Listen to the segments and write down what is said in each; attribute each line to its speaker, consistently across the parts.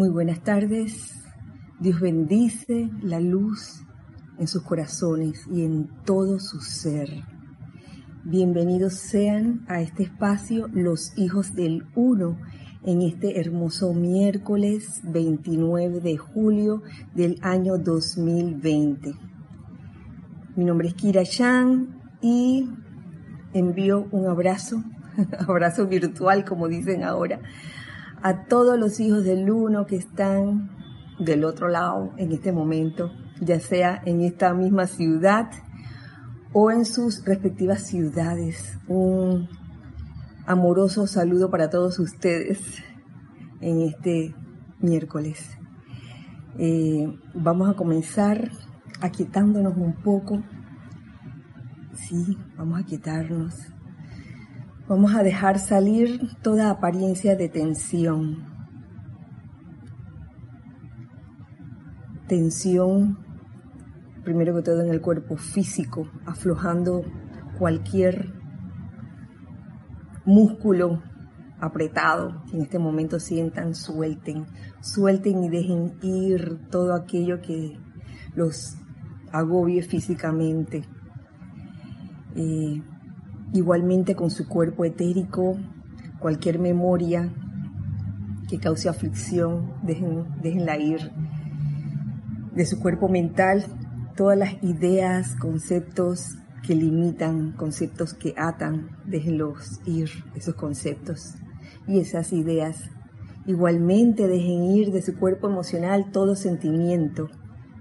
Speaker 1: Muy buenas tardes. Dios bendice la luz en sus corazones y en todo su ser. Bienvenidos sean a este espacio los hijos del uno en este hermoso miércoles 29 de julio del año 2020. Mi nombre es Kira Yang y envío un abrazo, abrazo virtual como dicen ahora, a todos los hijos del uno que están del otro lado en este momento, ya sea en esta misma ciudad o en sus respectivas ciudades. Un amoroso saludo para todos ustedes en este miércoles. Eh, vamos a comenzar aquietándonos un poco. Sí, vamos a quietarnos. Vamos a dejar salir toda apariencia de tensión. Tensión, primero que todo en el cuerpo físico, aflojando cualquier músculo apretado en este momento sientan, suelten, suelten y dejen ir todo aquello que los agobie físicamente. Eh, Igualmente con su cuerpo etérico, cualquier memoria que cause aflicción, dejen, déjenla ir. De su cuerpo mental, todas las ideas, conceptos que limitan, conceptos que atan, déjenlos ir, esos conceptos y esas ideas. Igualmente dejen ir de su cuerpo emocional todo sentimiento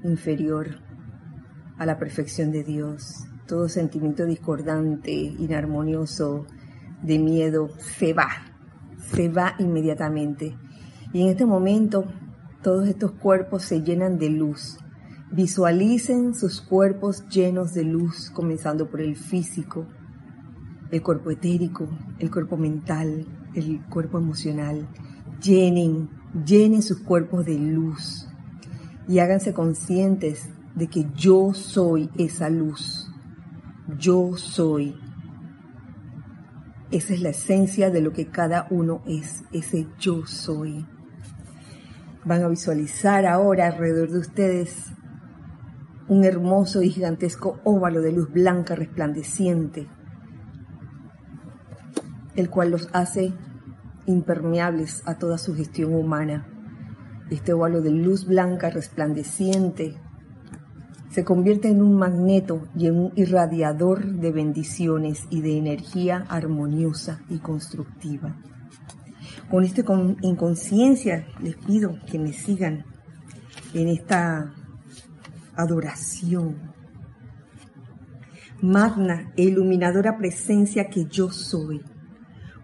Speaker 1: inferior a la perfección de Dios todo sentimiento discordante, inarmonioso, de miedo, se va, se va inmediatamente. Y en este momento todos estos cuerpos se llenan de luz. Visualicen sus cuerpos llenos de luz, comenzando por el físico, el cuerpo etérico, el cuerpo mental, el cuerpo emocional. Llenen, llenen sus cuerpos de luz y háganse conscientes de que yo soy esa luz yo soy. Esa es la esencia de lo que cada uno es, ese yo soy. Van a visualizar ahora alrededor de ustedes un hermoso y gigantesco óvalo de luz blanca resplandeciente, el cual los hace impermeables a toda sugestión humana. Este óvalo de luz blanca resplandeciente se convierte en un magneto y en un irradiador de bendiciones y de energía armoniosa y constructiva. Con con inconsciencia les pido que me sigan en esta adoración. Magna e iluminadora presencia que yo soy.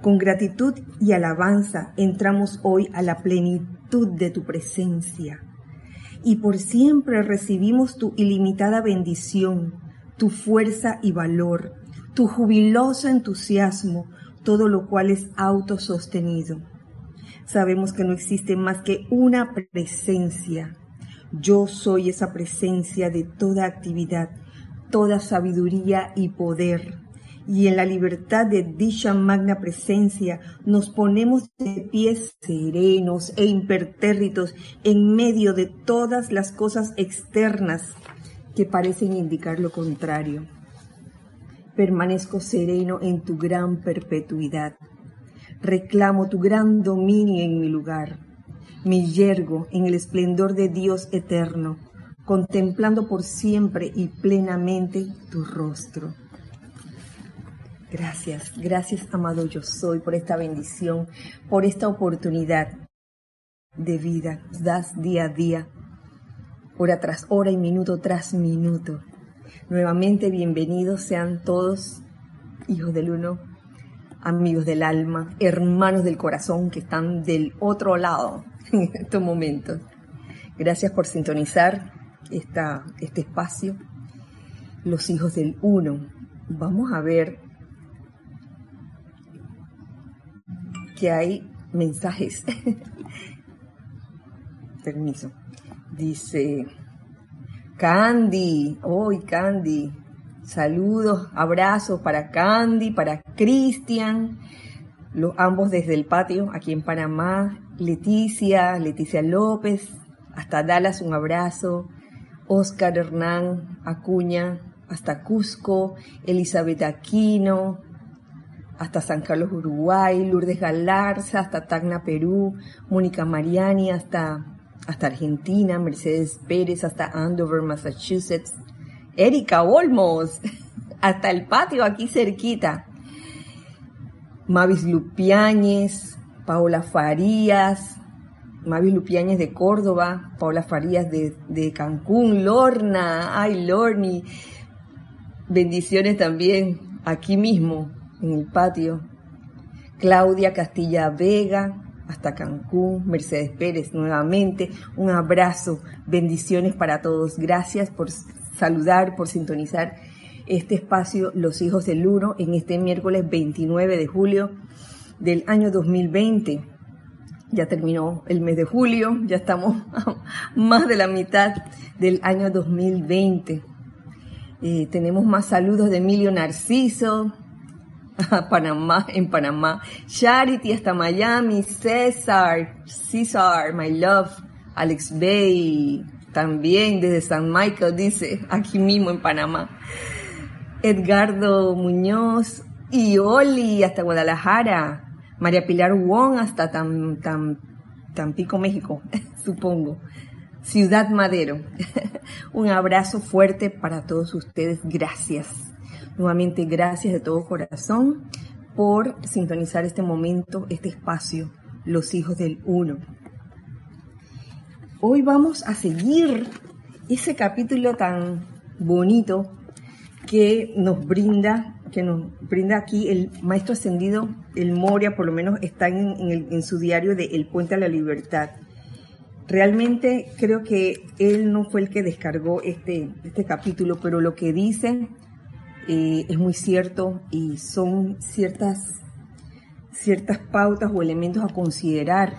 Speaker 1: Con gratitud y alabanza entramos hoy a la plenitud de tu presencia y por siempre recibimos tu ilimitada bendición, tu fuerza y valor, tu jubiloso entusiasmo, todo lo cual es autosostenido. Sabemos que no existe más que una presencia. Yo soy esa presencia de toda actividad, toda sabiduría y poder y en la libertad de dicha magna presencia nos ponemos de pies serenos e impertérritos en medio de todas las cosas externas que parecen indicar lo contrario. Permanezco sereno en tu gran perpetuidad. Reclamo tu gran dominio en mi lugar. Me yergo en el esplendor de Dios eterno, contemplando por siempre y plenamente tu rostro Gracias, gracias amado yo soy por esta bendición, por esta oportunidad de vida. Das día a día, hora tras hora y minuto tras minuto. Nuevamente bienvenidos sean todos, hijos del uno, amigos del alma, hermanos del corazón que están del otro lado en estos momentos. Gracias por sintonizar esta, este espacio. Los hijos del uno. Vamos a ver que hay mensajes. Permiso. Dice Candy, hoy Candy. Saludos, abrazos para Candy, para Cristian, los ambos desde el patio aquí en Panamá Leticia, Leticia López, hasta Dallas un abrazo, Oscar Hernán Acuña, hasta Cusco, Elizabeth Aquino, hasta San Carlos, Uruguay, Lourdes Galarza, hasta Tacna, Perú, Mónica Mariani, hasta, hasta Argentina, Mercedes Pérez, hasta Andover, Massachusetts, Erika Olmos, hasta el patio aquí cerquita, Mavis Lupiáñez, Paola Farías, Mavis Lupiáñez de Córdoba, Paola Farías de, de Cancún, Lorna, ay Lorni, bendiciones también aquí mismo, en el patio. Claudia Castilla Vega, hasta Cancún, Mercedes Pérez nuevamente, un abrazo, bendiciones para todos. Gracias por saludar, por sintonizar este espacio Los Hijos del Uno en este miércoles 29 de julio del año 2020. Ya terminó el mes de julio, ya estamos más de la mitad del año 2020. Eh, tenemos más saludos de Emilio Narciso, Panamá, en Panamá. Charity hasta Miami, César, César, my love, Alex Bay, también desde San Michael, dice, aquí mismo en Panamá. Edgardo Muñoz y Oli hasta Guadalajara. María Pilar Wong hasta Tam, Tam, Tampico, México, supongo. Ciudad Madero. Un abrazo fuerte para todos ustedes. Gracias. Nuevamente, gracias de todo corazón por sintonizar este momento, este espacio, los hijos del uno. Hoy vamos a seguir ese capítulo tan bonito que nos brinda, que nos brinda aquí el maestro ascendido, el Moria, por lo menos está en, su diario de El Puente a la Libertad. Realmente creo que él no fue el que descargó este, este capítulo, pero lo que dice eh, es muy cierto y son ciertas, ciertas pautas o elementos a considerar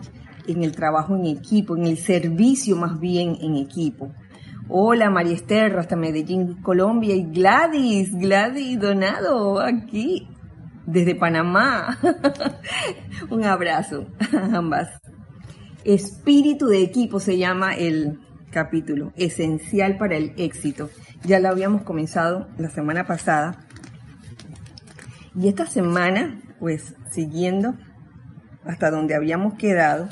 Speaker 1: en el trabajo en equipo, en el servicio más bien en equipo. Hola María Esther, hasta Medellín, Colombia, y Gladys, Gladys Donado, aquí, desde Panamá. Un abrazo a ambas. Espíritu de equipo se llama el capítulo, esencial para el éxito. Ya lo habíamos comenzado la semana pasada. Y esta semana, pues siguiendo hasta donde habíamos quedado,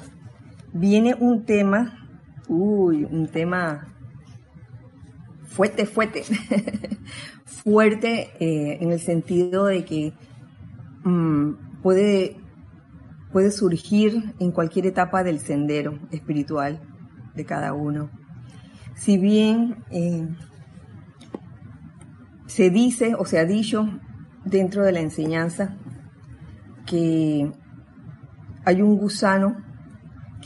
Speaker 1: viene un tema, uy, un tema fuerte, fuerte, fuerte eh, en el sentido de que mm, puede, puede surgir en cualquier etapa del sendero espiritual de cada uno. Si bien eh, se dice o se ha dicho dentro de la enseñanza que hay un gusano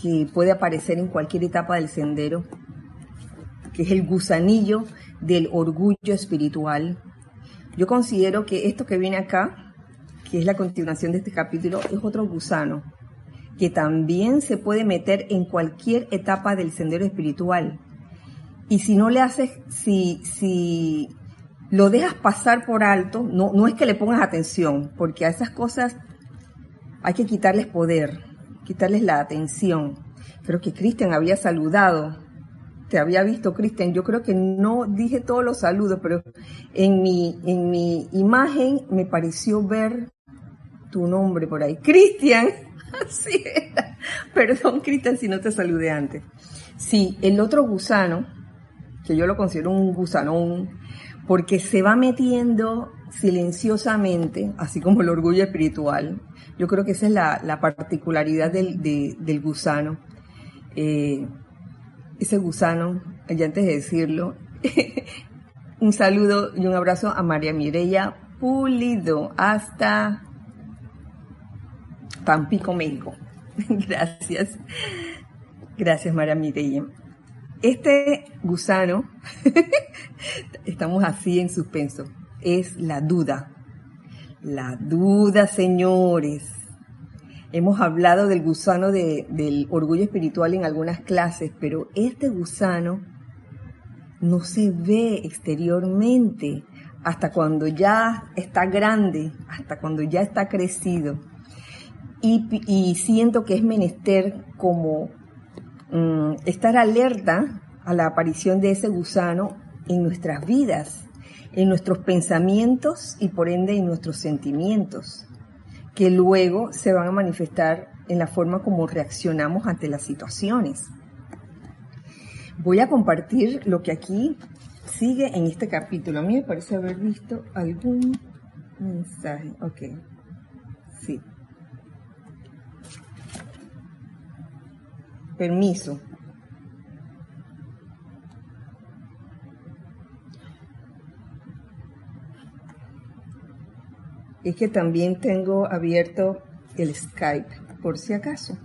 Speaker 1: que puede aparecer en cualquier etapa del sendero que es el gusanillo del orgullo espiritual. Yo considero que esto que viene acá, que es la continuación de este capítulo, es otro gusano, que también se puede meter en cualquier etapa del sendero espiritual. Y si no le haces, si, si lo dejas pasar por alto, no, no es que le pongas atención, porque a esas cosas hay que quitarles poder, quitarles la atención. Creo que Cristian había saludado te había visto, Cristian. Yo creo que no dije todos los saludos, pero en mi, en mi imagen me pareció ver tu nombre por ahí. Cristian. Así Perdón, Cristian, si no te saludé antes. Sí, el otro gusano, que yo lo considero un gusanón, porque se va metiendo silenciosamente, así como el orgullo espiritual. Yo creo que esa es la, particularidad del, del gusano. Eh, ese gusano, y antes de decirlo, un saludo y un abrazo a María Mireya Pulido hasta Tampico, México. Gracias. Gracias, María Mireya. Este gusano, estamos así en suspenso, es la duda. La duda, señores. Hemos hablado del gusano del orgullo espiritual en algunas clases, pero este gusano no se ve exteriormente hasta cuando ya está grande, hasta cuando ya está crecido. y, siento que es menester como mm, estar alerta a la aparición de ese gusano en nuestras vidas, en nuestros pensamientos y por ende en nuestros sentimientos, que luego se van a manifestar en la forma como reaccionamos ante las situaciones. Voy a compartir lo que aquí sigue en este capítulo. A mí me parece haber visto algún mensaje. Ok. Sí. Permiso. Es que también tengo abierto el Skype, por si acaso.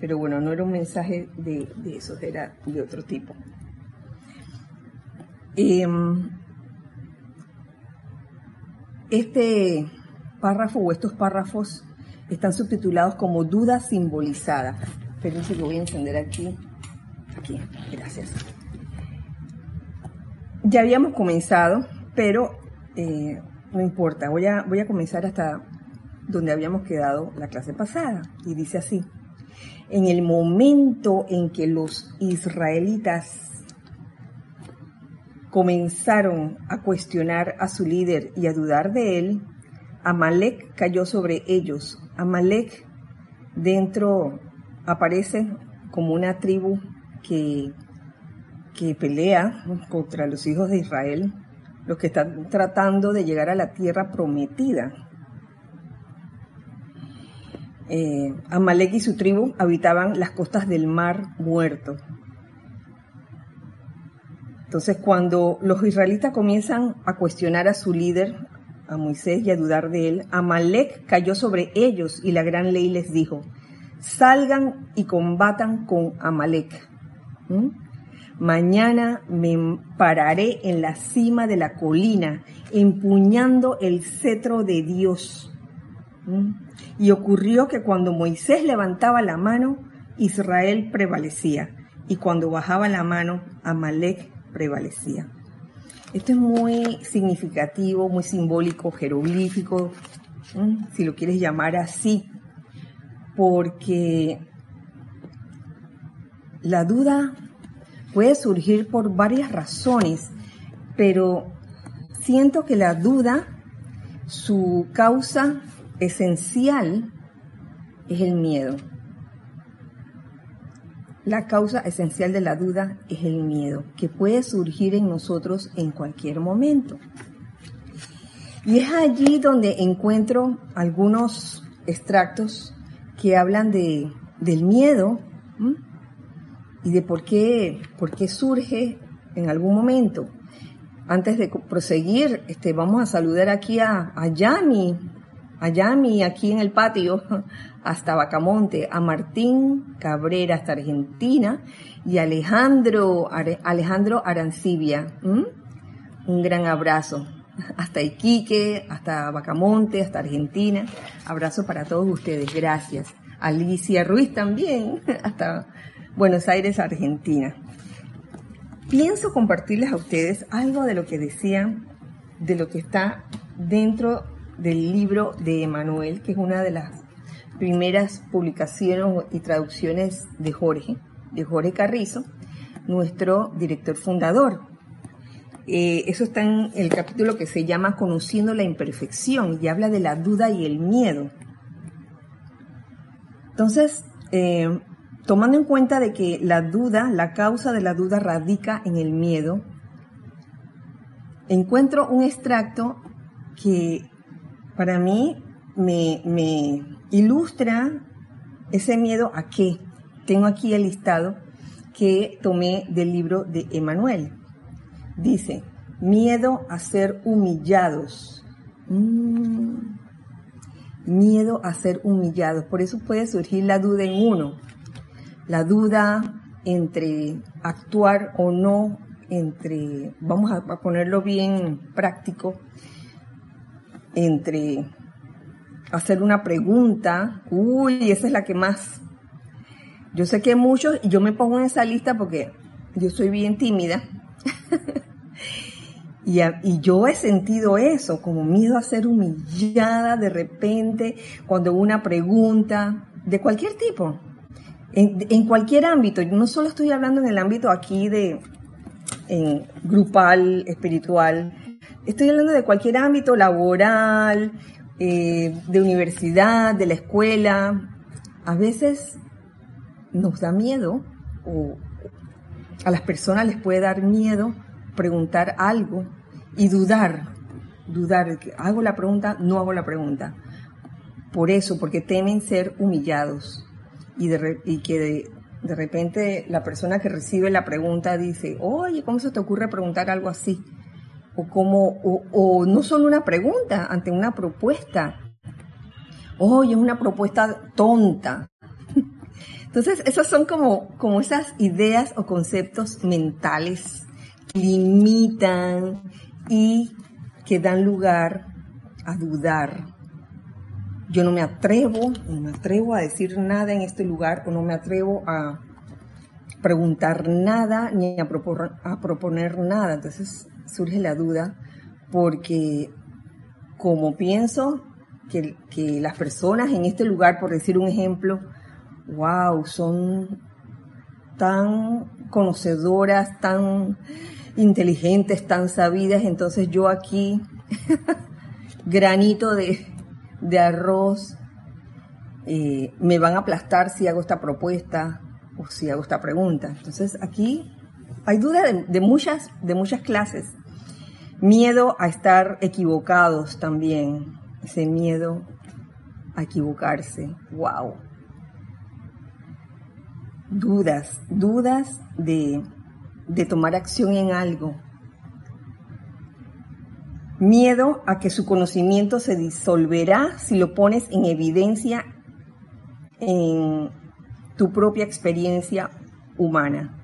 Speaker 1: Pero bueno, no era un mensaje de, de eso, era de otro tipo. Em, este párrafo o estos párrafos están subtitulados como duda simbolizada. Espérense que voy a encender aquí. Aquí, gracias. Ya habíamos comenzado, pero eh, no importa. Voy a, voy a comenzar hasta donde habíamos quedado la clase pasada. Y dice así. En el momento en que los israelitas comenzaron a cuestionar a su líder y a dudar de él, Amalek cayó sobre ellos. Amalek dentro aparece como una tribu que, que pelea contra los hijos de Israel, los que están tratando de llegar a la tierra prometida. Eh, Amalek y su tribu habitaban las costas del mar muerto. Entonces, cuando los israelitas comienzan a cuestionar a su líder, a Moisés, y a dudar de él, Amalek cayó sobre ellos y la gran ley les dijo, salgan y combatan con Amalek. Mañana me pararé en la cima de la colina, empuñando el cetro de Dios. Y ocurrió que cuando Moisés levantaba la mano, Israel prevalecía, y cuando bajaba la mano, Amalek prevalecía. Esto es muy significativo, muy simbólico, jeroglífico, si lo quieres llamar así, porque la duda puede surgir por varias razones, pero siento que la duda, su causa esencial es el miedo. La causa esencial de la duda es el miedo, que puede surgir en nosotros en cualquier momento. Y es allí donde encuentro algunos extractos que hablan de, del miedo y de por qué, por qué surge en algún momento. Antes de proseguir, este, vamos a saludar aquí a, a Yami, a Yami aquí en el patio, hasta Bacamonte, a Martín Cabrera hasta Argentina y Alejandro, Alejandro Arancibia. Un gran abrazo. Hasta Iquique, hasta Bacamonte, hasta Argentina. Abrazo para todos ustedes. Gracias. Alicia Ruiz también, hasta Buenos Aires, Argentina. Pienso compartirles a ustedes algo de lo que decían, de lo que está dentro del libro de Emanuel, que es una de las primeras publicaciones y traducciones de Jorge, de Jorge Carrizo, nuestro director fundador. Eh, eso está en el capítulo que se llama Conociendo la imperfección y habla de la duda y el miedo. Entonces, eh, tomando en cuenta de que la duda, la causa de la duda radica en el miedo, encuentro un extracto que para mí me, ilustra ese miedo a qué. Tengo aquí el listado que tomé del libro de Emanuel. Dice, miedo a ser humillados. Mm. miedo a ser humillados. Por eso puede surgir la duda en uno. La duda entre actuar o no, entre, vamos a ponerlo bien práctico, entre hacer una pregunta, uy, esa es la que más. Yo sé que muchos, y yo me pongo en esa lista porque yo soy bien tímida. Y, yo he sentido eso, como miedo a ser humillada de repente cuando una pregunta de cualquier tipo, en, cualquier ámbito. Yo no solo estoy hablando en el ámbito aquí de grupal, espiritual, estoy hablando de cualquier ámbito laboral, eh, de universidad, de la escuela. A veces nos da miedo o a las personas les puede dar miedo preguntar algo y dudar, dudar, hago la pregunta, no hago la pregunta. Por eso, porque temen ser humillados y, de, que de, de, repente la persona que recibe la pregunta dice, oye, ¿cómo se te ocurre preguntar algo así? O, como, o, o no solo una pregunta, ante una propuesta. Oye, es una propuesta tonta. Entonces, esas son como, como esas ideas o conceptos mentales que limitan y que dan lugar a dudar. Yo no me atrevo, no me atrevo a decir nada en este lugar o no me atrevo a preguntar nada ni a proponer, a proponer nada. Entonces surge la duda porque como pienso que las personas en este lugar, por decir un ejemplo, wow, son tan conocedoras, tan inteligentes, tan sabidas, entonces yo aquí, granito de, de arroz, eh, me van a aplastar si hago esta propuesta o si hago esta pregunta. Entonces aquí hay duda de, de muchas, de muchas clases. Miedo a estar equivocados también, ese miedo a equivocarse. Wow dudas, dudas de, tomar acción en algo. Miedo a que su conocimiento se disolverá si lo pones en evidencia en tu propia experiencia humana.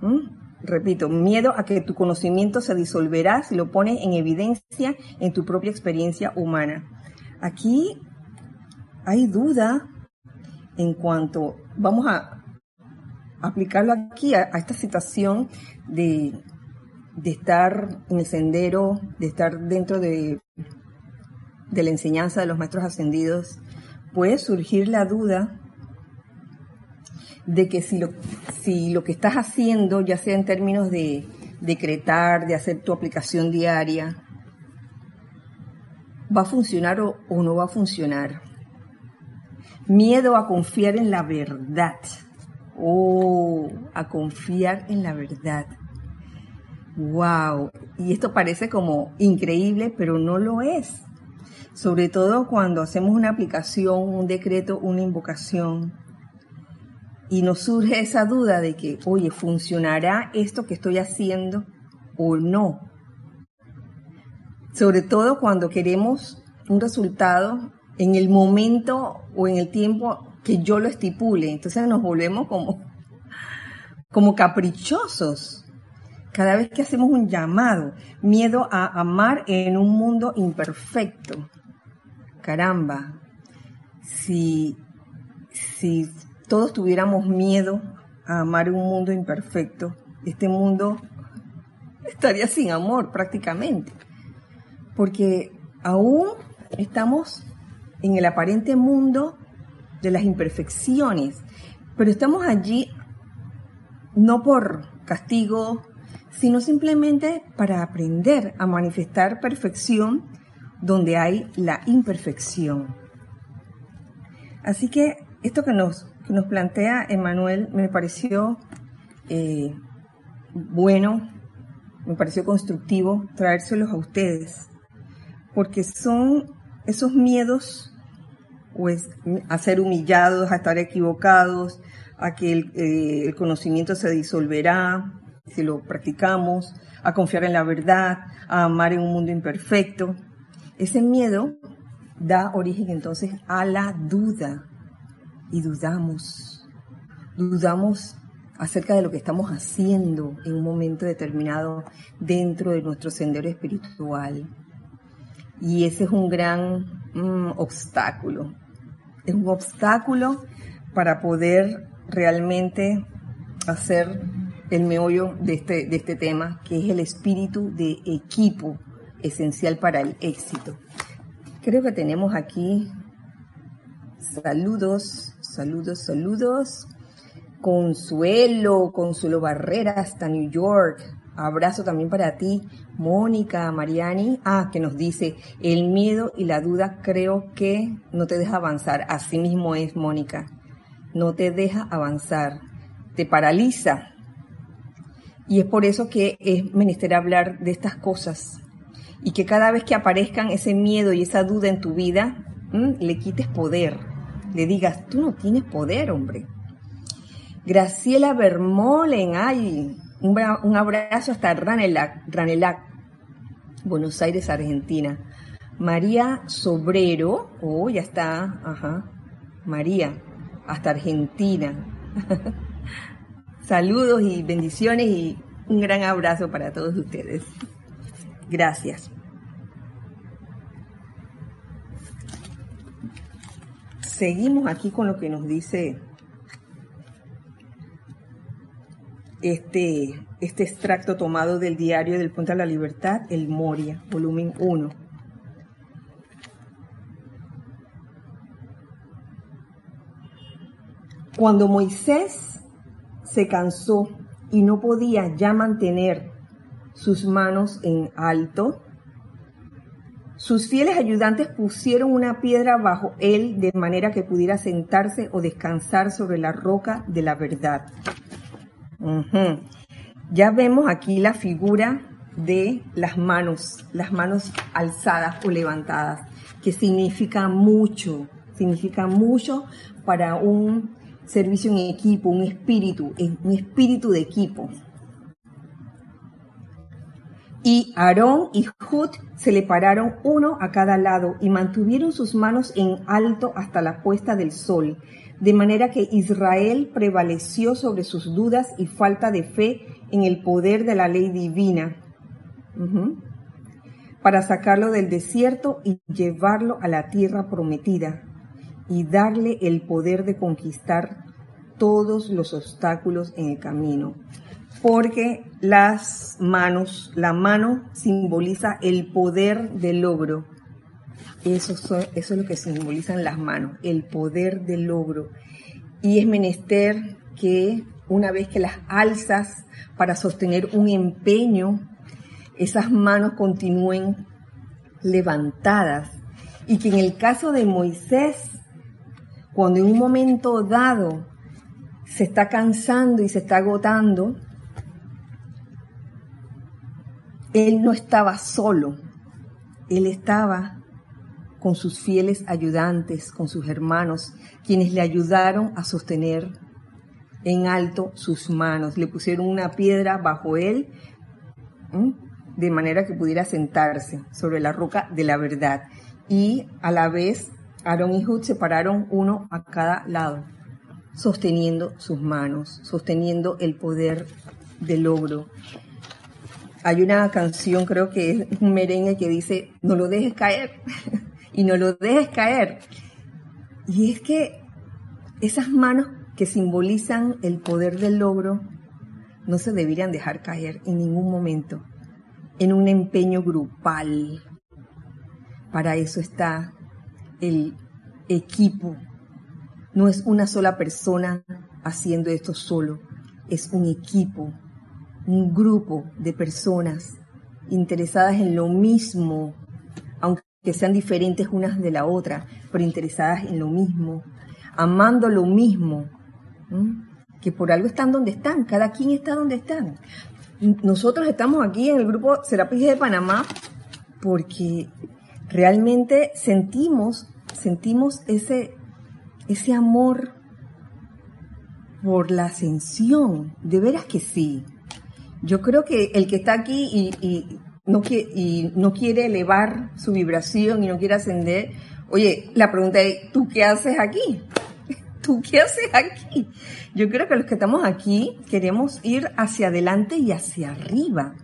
Speaker 1: ¿Mm? Repito, miedo a que tu conocimiento se disolverá si lo pones en evidencia en tu propia experiencia humana. Aquí hay duda en cuanto, vamos a, aplicarlo aquí a, esta situación de, estar en el sendero, de estar dentro de, de la enseñanza de los maestros ascendidos, puede surgir la duda de que si lo, si lo que estás haciendo, ya sea en términos de decretar, de hacer tu aplicación diaria, va a funcionar o no va a funcionar. Miedo a confiar en la verdad Oh, a confiar en la verdad. Wow. Y esto parece como increíble, pero no lo es. Sobre todo cuando hacemos una aplicación, un decreto, una invocación. Y nos surge esa duda de que, oye, ¿funcionará esto que estoy haciendo o no? Sobre todo cuando queremos un resultado en el momento o en el tiempo que yo lo estipule. Entonces nos volvemos como, como caprichosos. Cada vez que hacemos un llamado, miedo a amar en un mundo imperfecto. Caramba, si, si todos tuviéramos miedo a amar un mundo imperfecto, este mundo estaría sin amor prácticamente. Porque aún estamos en el aparente mundo de las imperfecciones, pero estamos allí no por castigo, sino simplemente para aprender a manifestar perfección donde hay la imperfección. Así que esto que nos, nos plantea Emanuel me pareció eh, bueno, me pareció constructivo traérselos a ustedes, porque son esos miedos pues, a ser humillados, a estar equivocados, a que eh, el, conocimiento se disolverá si lo practicamos, a confiar en la verdad, a amar en un mundo imperfecto. Ese miedo da origen entonces a la duda y dudamos, dudamos acerca de lo que estamos haciendo en un momento determinado dentro de nuestro sendero espiritual. Y ese es un gran mm, obstáculo es un obstáculo para poder realmente hacer el meollo de este, de este tema, que es el espíritu de equipo esencial para el éxito. Creo que tenemos aquí saludos, saludos, saludos. Consuelo, Consuelo Barrera hasta New York. Abrazo también para ti, Mónica, Mariani. Ah, que nos dice, el miedo y la duda creo que no te deja avanzar. Así mismo es, Mónica. No te deja avanzar. Te paraliza. Y es por eso que es menester hablar de estas cosas. Y que cada vez que aparezcan ese miedo y esa duda en tu vida, le quites poder. Le digas, tú no tienes poder, hombre. Graciela Bermolen, ay, un, abrazo hasta Ranelac, Ranelac, Buenos Aires, Argentina. María Sobrero, oh, ya está, ajá. María, hasta Argentina. Saludos y bendiciones y un gran abrazo para todos ustedes. Gracias. Seguimos aquí con lo que nos dice este, este extracto tomado del diario del Puente a la Libertad, el Moria, volumen 1. Cuando Moisés se cansó y no podía ya mantener sus manos en alto, sus fieles ayudantes pusieron una piedra bajo él de manera que pudiera sentarse o descansar sobre la roca de la verdad. Ya vemos aquí la figura de las manos, las manos alzadas o levantadas, que significa mucho, significa mucho para un servicio en equipo, un espíritu, un espíritu de equipo. Y Aarón y Hud se le pararon uno a cada lado y mantuvieron sus manos en alto hasta la puesta del sol de manera que Israel prevaleció sobre sus dudas y falta de fe en el poder de la ley divina, para sacarlo del desierto y llevarlo a la tierra prometida y darle el poder de conquistar todos los obstáculos en el camino. Porque las manos, la mano simboliza el poder del logro eso, es lo que simbolizan las manos, el poder del logro. Y es menester que una vez que las alzas para sostener un empeño, esas manos continúen levantadas. Y que en el caso de Moisés, cuando en un momento dado se está cansando y se está agotando, él no estaba solo, él estaba con sus fieles ayudantes, con sus hermanos, quienes le ayudaron a sostener en alto sus manos. Le pusieron una piedra bajo él, de manera que pudiera sentarse sobre la roca de la verdad. Y a la vez, Aarón y Hud se pararon uno a cada lado, sosteniendo sus manos, sosteniendo el poder del logro. Hay una canción, creo que es merengue que dice, no lo dejes caer. y no lo dejes caer. Y es que esas manos que simbolizan el poder del logro no se deberían dejar caer en ningún momento en un empeño grupal. Para eso está el equipo. No es una sola persona haciendo esto solo, es un equipo, un grupo de personas interesadas en lo mismo, que sean diferentes unas de la otra, pero interesadas en lo mismo, amando lo mismo, que por algo están donde están, cada quien está donde están. Nosotros estamos aquí en el grupo Serapis de Panamá porque realmente sentimos, sentimos ese, ese amor por la ascensión, de veras que sí. Yo creo que el que está aquí y no quiere, y no quiere elevar su vibración y no quiere ascender, oye, la pregunta es, ¿tú qué haces aquí? ¿Tú qué haces aquí? Yo creo que los que estamos aquí queremos ir hacia adelante y hacia arriba.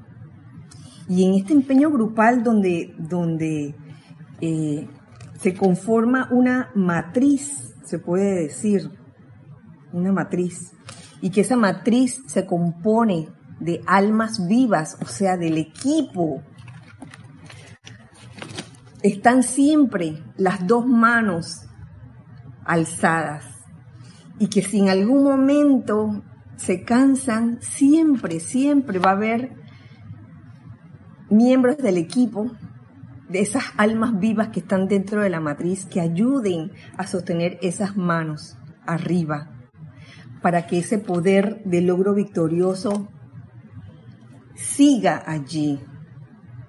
Speaker 1: Y en este empeño grupal donde, donde eh, se conforma una matriz, se puede decir, una matriz, y que esa matriz se compone de almas vivas, o sea, del equipo. Están siempre las dos manos alzadas y que si en algún momento se cansan, siempre, siempre va a haber miembros del equipo, de esas almas vivas que están dentro de la matriz, que ayuden a sostener esas manos arriba, para que ese poder de logro victorioso siga allí,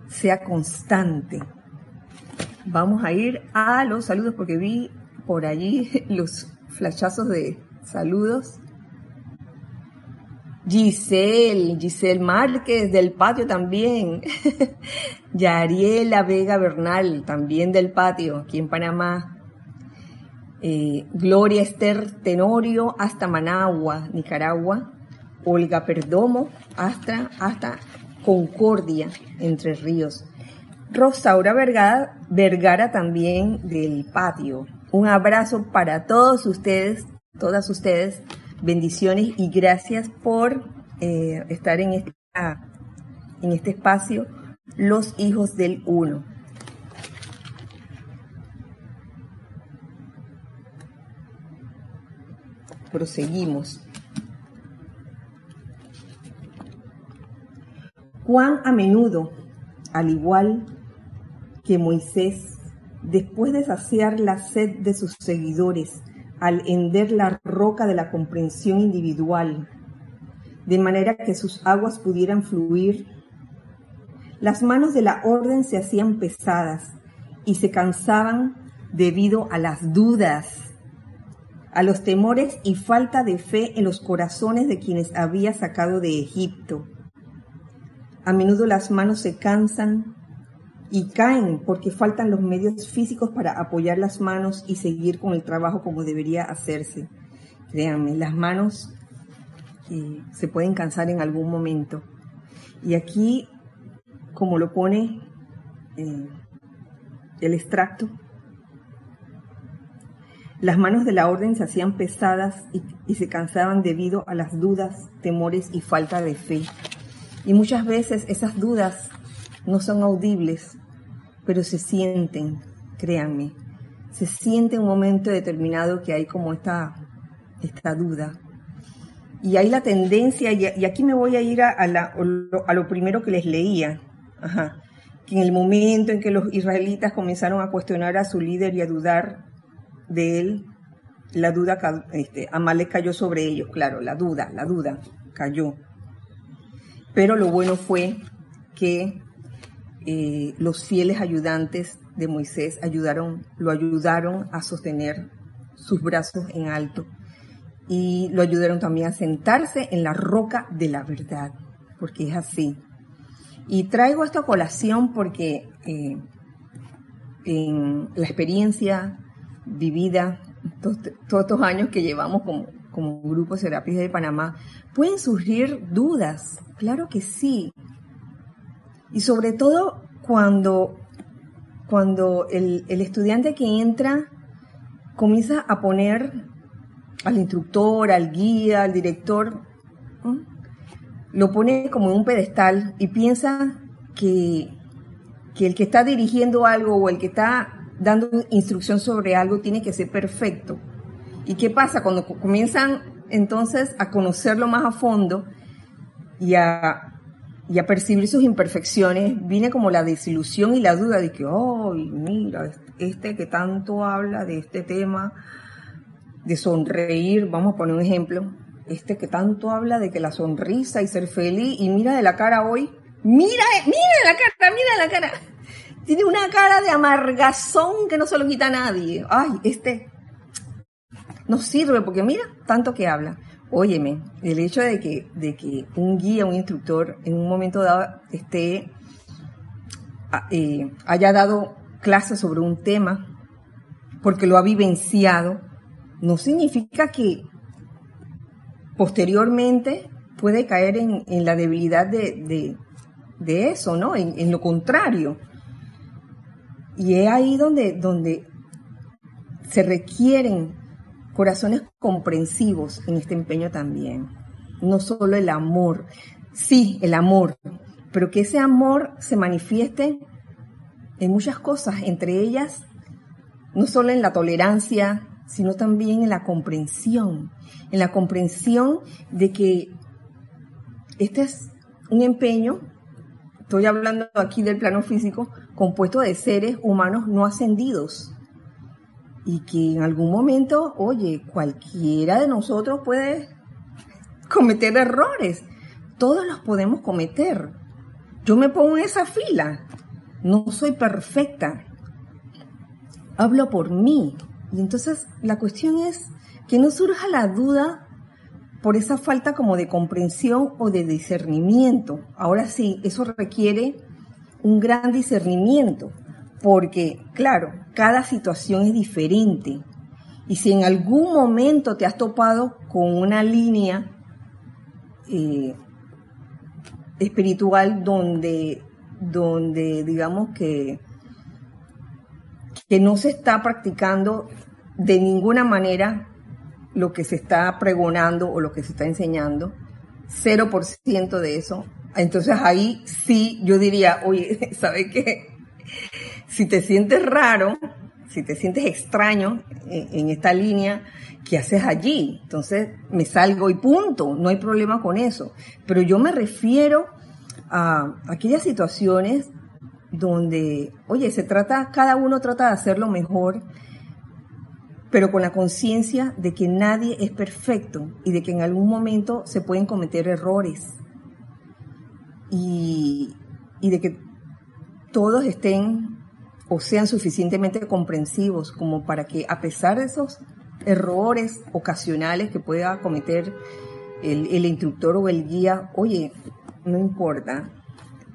Speaker 1: sea constante. Vamos a ir a los saludos porque vi por allí los flashazos de saludos. Giselle, Giselle Márquez del patio también. Yariela Vega Bernal también del patio, aquí en Panamá. Eh, Gloria Esther Tenorio hasta Managua, Nicaragua. Olga Perdomo hasta, hasta Concordia, Entre Ríos. Rosaura Vergara, Vergara también del patio. Un abrazo para todos ustedes, todas ustedes. Bendiciones y gracias por eh, estar en, esta, en este espacio, los hijos del uno. Proseguimos. Cuán a menudo, al igual que Moisés, después de saciar la sed de sus seguidores, al hender la roca de la comprensión individual, de manera que sus aguas pudieran fluir, las manos de la orden se hacían pesadas y se cansaban debido a las dudas, a los temores y falta de fe en los corazones de quienes había sacado de Egipto. A menudo las manos se cansan y caen porque faltan los medios físicos para apoyar las manos y seguir con el trabajo como debería hacerse. Créanme, las manos eh, se pueden cansar en algún momento. Y aquí, como lo pone eh, el extracto, las manos de la orden se hacían pesadas y, y se cansaban debido a las dudas, temores y falta de fe. Y muchas veces esas dudas no son audibles, pero se sienten, créanme, se siente un momento determinado que hay como esta, esta duda. Y hay la tendencia, y aquí me voy a ir a, a, lo, primero que les leía, que en el momento en que los israelitas comenzaron a cuestionar a su líder y a dudar de él, la duda, este, Amalek cayó sobre ellos, claro, la duda, la duda cayó. Pero lo bueno fue que eh, los fieles ayudantes de Moisés ayudaron, lo ayudaron a sostener sus brazos en alto y lo ayudaron también a sentarse en la roca de la verdad, porque es así. Y traigo esta colación porque eh, en la experiencia vivida, todos, estos años que llevamos como, como grupo Serapis de Panamá, pueden surgir dudas, claro que sí, y sobre todo cuando, cuando el, estudiante que entra comienza a poner al instructor, al guía, al director, lo pone como en un pedestal y piensa que, que el que está dirigiendo algo o el que está dando instrucción sobre algo tiene que ser perfecto. ¿Y qué pasa? Cuando comienzan entonces a conocerlo más a fondo y a percibir sus imperfecciones, viene como la desilusión y la duda de que, oh, mira, este que tanto habla de este tema, de sonreír, vamos a poner un ejemplo, este que tanto habla de que la sonrisa y ser feliz, y mira de la cara hoy, mira, mira la cara, mira la cara, tiene una cara de amargazón que no se lo quita a nadie, ay, este no sirve porque mira, tanto que habla. Óyeme, el hecho de que, de que un guía, un instructor, en un momento dado esté, eh, haya dado clases sobre un tema, porque lo ha vivenciado, no significa que posteriormente puede caer en, la debilidad de, eso, ¿no? En, lo contrario. Y es ahí donde, donde se requieren corazones comprensivos en este empeño también. no solo el amor, sí, el amor, pero que ese amor se manifieste en muchas cosas, entre ellas, no solo en la tolerancia, sino también en la comprensión, en la comprensión de que este es un empeño, estoy hablando aquí del plano físico, compuesto de seres humanos no ascendidos. Y que en algún momento, oye, cualquiera de nosotros puede cometer errores. Todos los podemos cometer. Yo me pongo en esa fila. No soy perfecta. Hablo por mí. Y entonces la cuestión es que no surja la duda por esa falta como de comprensión o de discernimiento. Ahora sí, eso requiere un gran discernimiento, porque claro, cada situación es diferente. Y si en algún momento te has topado con una línea eh, espiritual donde, donde digamos que, que no se está practicando de ninguna manera lo que se está pregonando o lo que se está enseñando, 0% de eso. Entonces ahí sí yo diría, oye, ¿sabe qué? Si te sientes raro, si te sientes extraño en, esta línea, ¿qué haces allí? Entonces me salgo y punto, no hay problema con eso. Pero yo me refiero a aquellas situaciones donde, oye, se trata, cada uno trata de hacer lo mejor pero con la conciencia de que nadie es perfecto y de que en algún momento se pueden cometer errores y, de que todos estén o sean suficientemente comprensivos como para que a pesar de esos errores ocasionales que pueda cometer el, instructor o el guía, oye, no importa,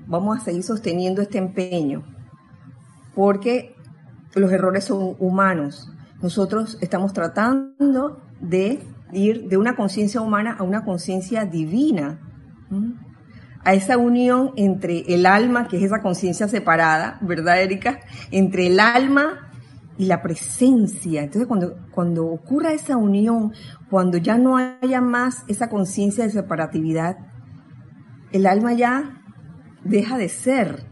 Speaker 1: vamos a seguir sosteniendo este empeño, porque los errores son humanos, nosotros estamos tratando de ir de una conciencia humana a una conciencia divina, a esa unión entre el alma, que es esa conciencia separada, ¿verdad, Erika? Entre el alma y la presencia. Entonces, cuando, cuando ocurra esa unión, cuando ya no haya más esa conciencia de separatividad, el alma ya deja de ser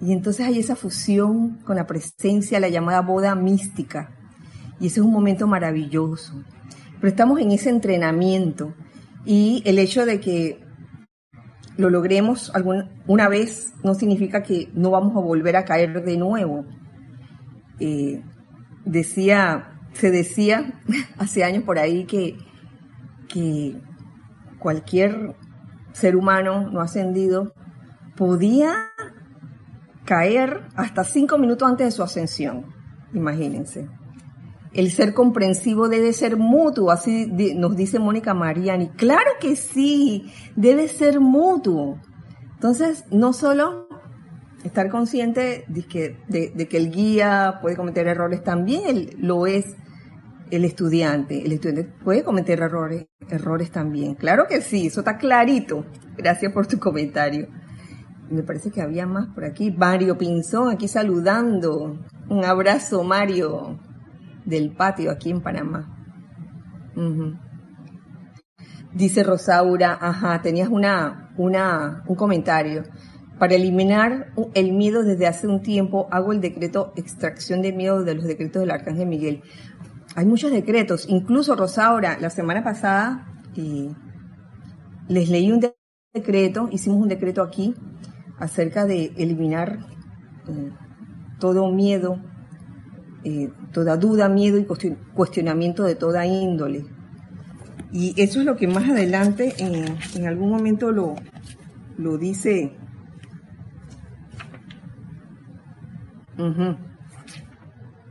Speaker 1: y entonces hay esa fusión con la presencia, la llamada boda mística. Y ese es un momento maravilloso. Pero estamos en ese entrenamiento. Y el hecho de que lo logremos alguna, una vez no significa que no vamos a volver a caer de nuevo. Eh, decía, se decía hace años por ahí que, que cualquier ser humano no ascendido podía caer hasta cinco minutos antes de su ascensión. Imagínense. El ser comprensivo debe ser mutuo, así nos dice Mónica Mariani. Claro que sí, debe ser mutuo. Entonces, no solo estar consciente de que, el guía puede cometer errores, también lo es el estudiante. El estudiante puede cometer errores, errores también. Claro que sí, eso está clarito. Gracias por tu comentario me parece que había más por aquí. Mario Pinzón aquí saludando. Un abrazo, Mario, del patio aquí en Panamá. Dice Rosaura, ajá, tenías una, un comentario. Para eliminar el miedo desde hace un tiempo, hago el decreto extracción de miedo de los decretos del Arcángel Miguel. Hay muchos decretos, incluso Rosaura, la semana pasada eh, les leí un decreto, hicimos un decreto aquí acerca de eliminar eh, todo miedo, eh, toda duda, miedo y cuestionamiento de toda índole. Y eso es lo que más adelante en, algún momento lo, lo dice.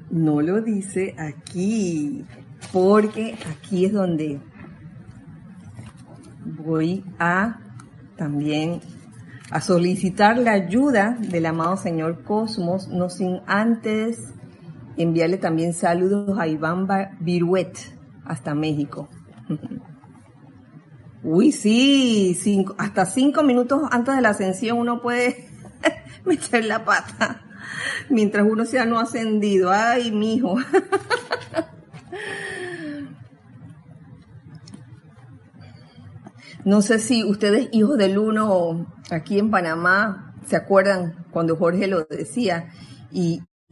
Speaker 1: No lo dice aquí, porque aquí es donde voy a también a solicitar la ayuda del amado Señor Cosmos, no sin antes enviarle también saludos a Iván Viruet hasta México. Uy, sí, hasta cinco minutos antes de la ascensión uno puede meter la pata mientras uno sea no ascendido. Ay, mijo. No sé si ustedes, hijos del uno, aquí en Panamá, se acuerdan cuando Jorge lo decía,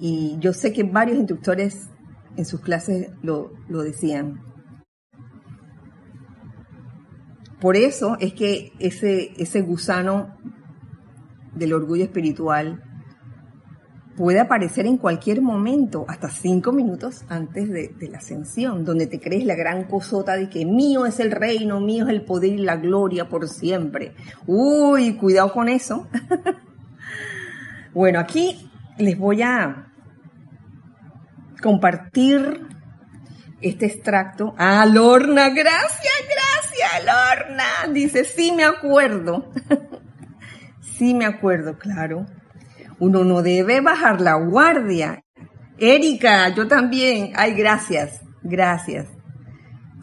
Speaker 1: y, yo sé que varios instructores en sus clases lo, lo decían. Por eso es que ese, ese gusano del orgullo espiritual puede aparecer en cualquier momento, hasta cinco minutos antes de, la ascensión, donde te crees la gran cosota de que mío es el reino, mío es el poder y la gloria por siempre. Uy, cuidado con eso. bueno, aquí les voy a compartir este extracto. Ah, Lorna, gracias, gracias, Lorna. Dice, sí me acuerdo. sí me acuerdo, claro uno no debe bajar la guardia. Erika, yo también. Ay, gracias, gracias.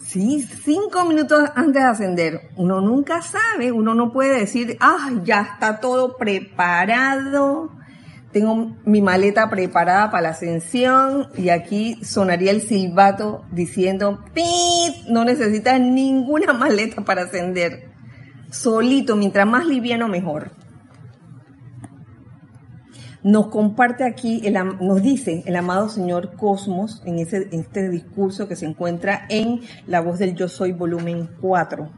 Speaker 1: Sí, cinco minutos antes de ascender. Uno nunca sabe, uno no puede decir, ah, ya está todo preparado. Tengo mi maleta preparada para la ascensión y aquí sonaría el silbato diciendo, ¡pip! No necesitas ninguna maleta para ascender. Solito, mientras más liviano, mejor nos comparte aquí, nos dice el amado Señor Cosmos en, este discurso que se encuentra en La voz del Yo Soy, volumen 4.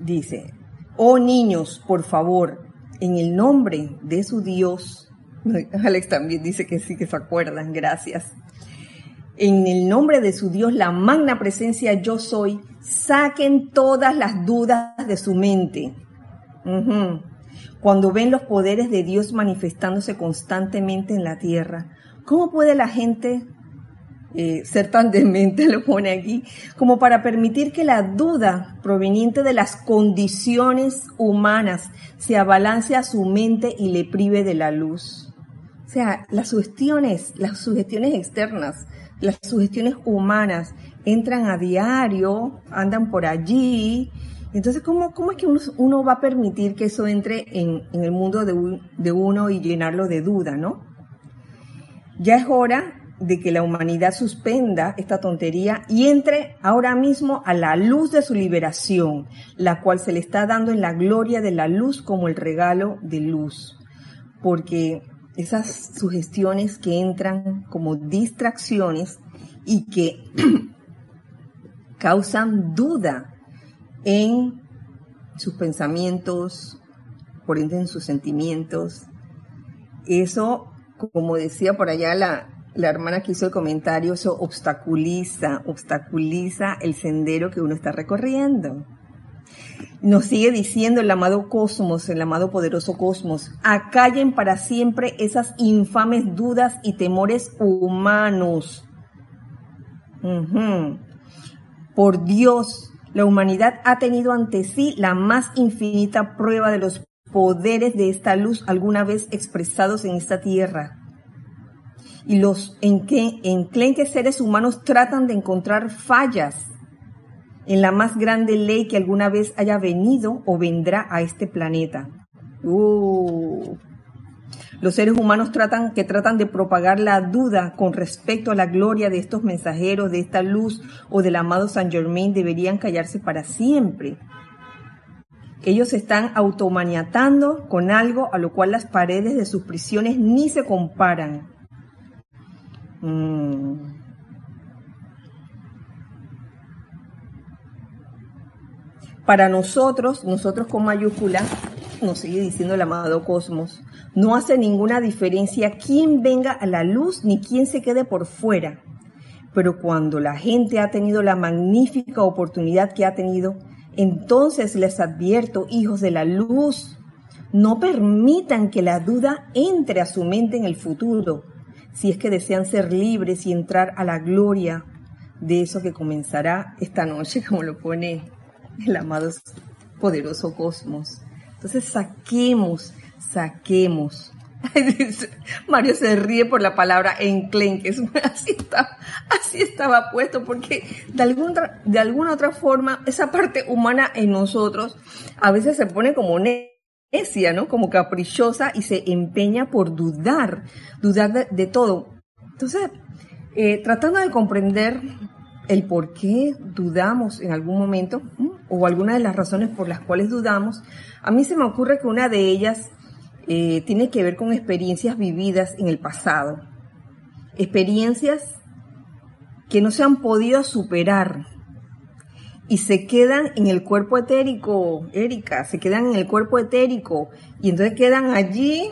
Speaker 1: Dice, oh niños, por favor, en el nombre de su Dios, Alex también dice que sí que se acuerdan, gracias. En el nombre de su Dios, la magna presencia yo soy, saquen todas las dudas de su mente. Cuando ven los poderes de Dios manifestándose constantemente en la tierra, ¿cómo puede la gente eh, ser tan demente, lo pone aquí, como para permitir que la duda proveniente de las condiciones humanas se abalance a su mente y le prive de la luz? O sea, las sugestiones, las sugestiones externas, las sugestiones humanas entran a diario, andan por allí. Entonces, ¿cómo, cómo es que uno, va a permitir que eso entre en, el mundo de, de, uno y llenarlo de duda, no? Ya es hora de que la humanidad suspenda esta tontería y entre ahora mismo a la luz de su liberación, la cual se le está dando en la gloria de la luz como el regalo de luz. Porque esas sugestiones que entran como distracciones y que causan duda en sus pensamientos, por ende en sus sentimientos. Eso, como decía por allá la, la hermana que hizo el comentario, eso obstaculiza, obstaculiza el sendero que uno está recorriendo. Nos sigue diciendo el amado cosmos, el amado poderoso cosmos, acallen para siempre esas infames dudas y temores humanos. Por Dios, la humanidad ha tenido ante sí la más infinita prueba de los poderes de esta luz alguna vez expresados en esta tierra. Y los en que enclenques seres humanos tratan de encontrar fallas en la más grande ley que alguna vez haya venido o vendrá a este planeta. Uh. Los seres humanos tratan, que tratan de propagar la duda con respecto a la gloria de estos mensajeros, de esta luz o del amado San Germain deberían callarse para siempre. Ellos están automaniatando con algo a lo cual las paredes de sus prisiones ni se comparan. Mm. Para nosotros, nosotros con mayúscula, nos sigue diciendo el amado Cosmos, no hace ninguna diferencia quién venga a la luz ni quién se quede por fuera. Pero cuando la gente ha tenido la magnífica oportunidad que ha tenido, entonces les advierto, hijos de la luz, no permitan que la duda entre a su mente en el futuro, si es que desean ser libres y entrar a la gloria de eso que comenzará esta noche, como lo pone el amado poderoso cosmos. Entonces saquemos, saquemos. Mario se ríe por la palabra enclenque, así, así estaba puesto, porque de de alguna otra forma esa parte humana en nosotros a veces se pone como necia, ¿no? Como caprichosa y se empeña por dudar, dudar de, todo. Entonces, eh, tratando de comprender el por qué dudamos en algún momento o alguna de las razones por las cuales dudamos, a mí se me ocurre que una de ellas eh, tiene que ver con experiencias vividas en el pasado, experiencias que no se han podido superar y se quedan en el cuerpo etérico, Erika, se quedan en el cuerpo etérico y entonces quedan allí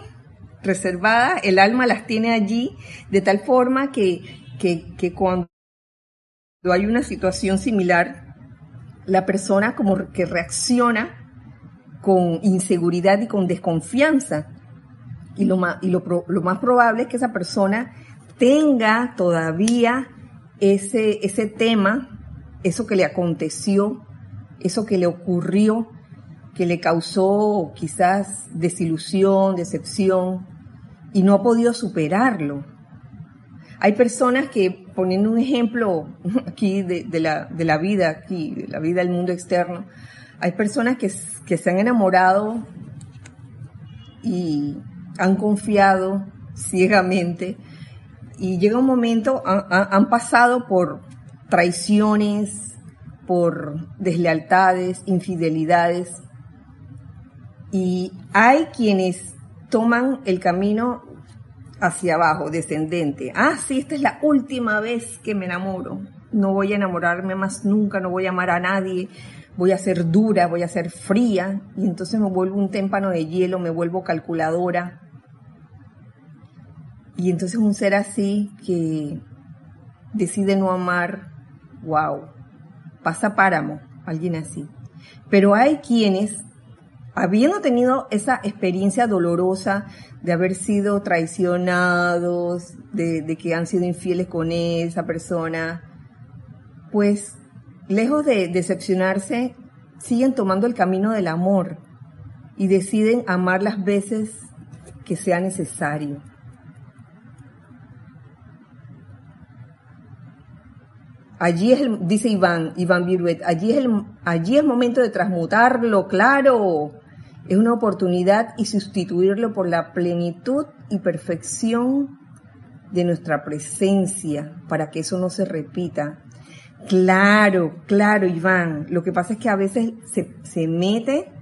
Speaker 1: reservadas, el alma las tiene allí de tal forma que, que, que cuando hay una situación similar, la persona como que reacciona con inseguridad y con desconfianza. Y lo más, y lo, lo más probable es que esa persona tenga todavía ese, ese tema, eso que le aconteció, eso que le ocurrió, que le causó quizás desilusión, decepción, y no ha podido superarlo. Hay personas que, poniendo un ejemplo aquí de, la, de la vida, aquí, de la vida del mundo externo, hay personas que, que se han enamorado y han confiado ciegamente y llega un momento, han, pasado por traiciones, por deslealtades, infidelidades y hay quienes toman el camino hacia abajo, descendente. Ah, sí, esta es la última vez que me enamoro. No voy a enamorarme más nunca, no voy a amar a nadie, voy a ser dura, voy a ser fría, y entonces me vuelvo un témpano de hielo, me vuelvo calculadora. Y entonces un ser así que decide no amar, wow, pasa páramo, alguien así. Pero hay quienes habiendo tenido esa experiencia dolorosa de haber sido traicionados, de, que han sido infieles con esa persona, pues lejos de decepcionarse, siguen tomando el camino del amor y deciden amar las veces que sea necesario. Allí es el, dice Iván, Iván Viruet, allí es el, allí es momento de transmutarlo, claro, es una oportunidad y sustituirlo por la plenitud y perfección de nuestra presencia para que eso no se repita. Claro, claro, Iván. Lo que pasa es que a veces se, se mete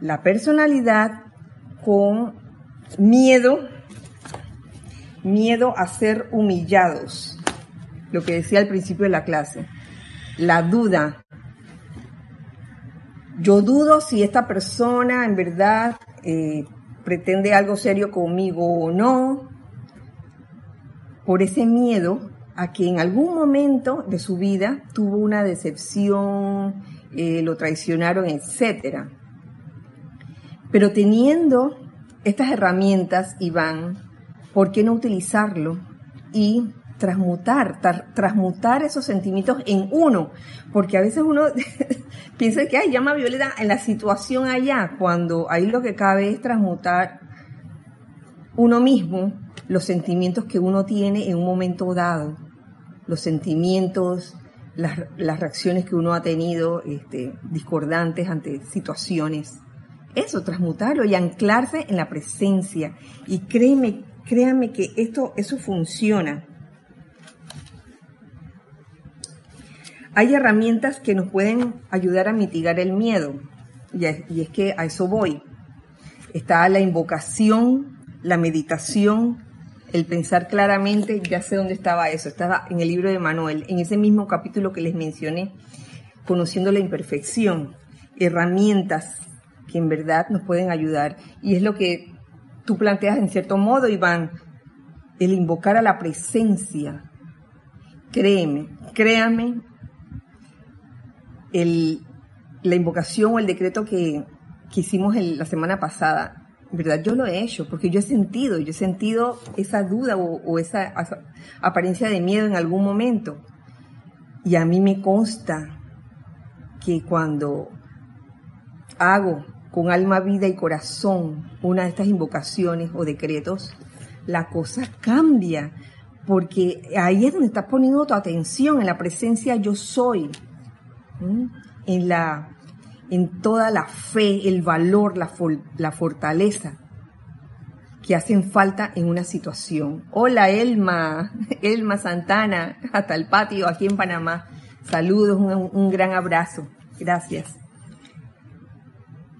Speaker 1: la personalidad con miedo, miedo a ser humillados. Lo que decía al principio de la clase. La duda, yo dudo si esta persona en verdad eh, pretende algo serio conmigo o no, por ese miedo a que en algún momento de su vida tuvo una decepción, eh, lo traicionaron, etc. Pero teniendo estas herramientas, Iván, ¿por qué no utilizarlo y transmutar, transmutar esos sentimientos en uno? Porque a veces uno piensa que, ay, llama Violeta en la situación allá, cuando ahí lo que cabe es transmutar uno mismo los sentimientos que uno tiene en un momento dado, los sentimientos, las, reacciones que uno ha tenido este, discordantes ante situaciones. Eso, transmutarlo y anclarse en la presencia. Y créeme, créanme que esto, eso funciona. Hay herramientas que nos pueden ayudar a mitigar el miedo, y es, que a eso voy. Está la invocación, la meditación, el pensar claramente, ya sé dónde estaba eso, estaba en el libro de Manuel, en ese mismo capítulo que les mencioné, conociendo la imperfección, herramientas que en verdad nos pueden ayudar. Y es lo que tú planteas en cierto modo, Iván, el invocar a la presencia. Créeme, créame el, la invocación o el decreto que, que hicimos la semana pasada, verdad yo lo he hecho, porque yo he sentido, yo he sentido esa duda o, esa, apariencia de miedo en algún momento. Y a mí me consta que cuando hago con alma, vida y corazón una de estas invocaciones o decretos, la cosa cambia, porque ahí es donde estás poniendo tu atención en la presencia yo soy en, la, en toda la fe, el valor, la, la fortaleza que hacen falta en una situación. Hola Elma, Elma Santana, hasta el patio aquí en Panamá. Saludos, un, un gran abrazo. Gracias.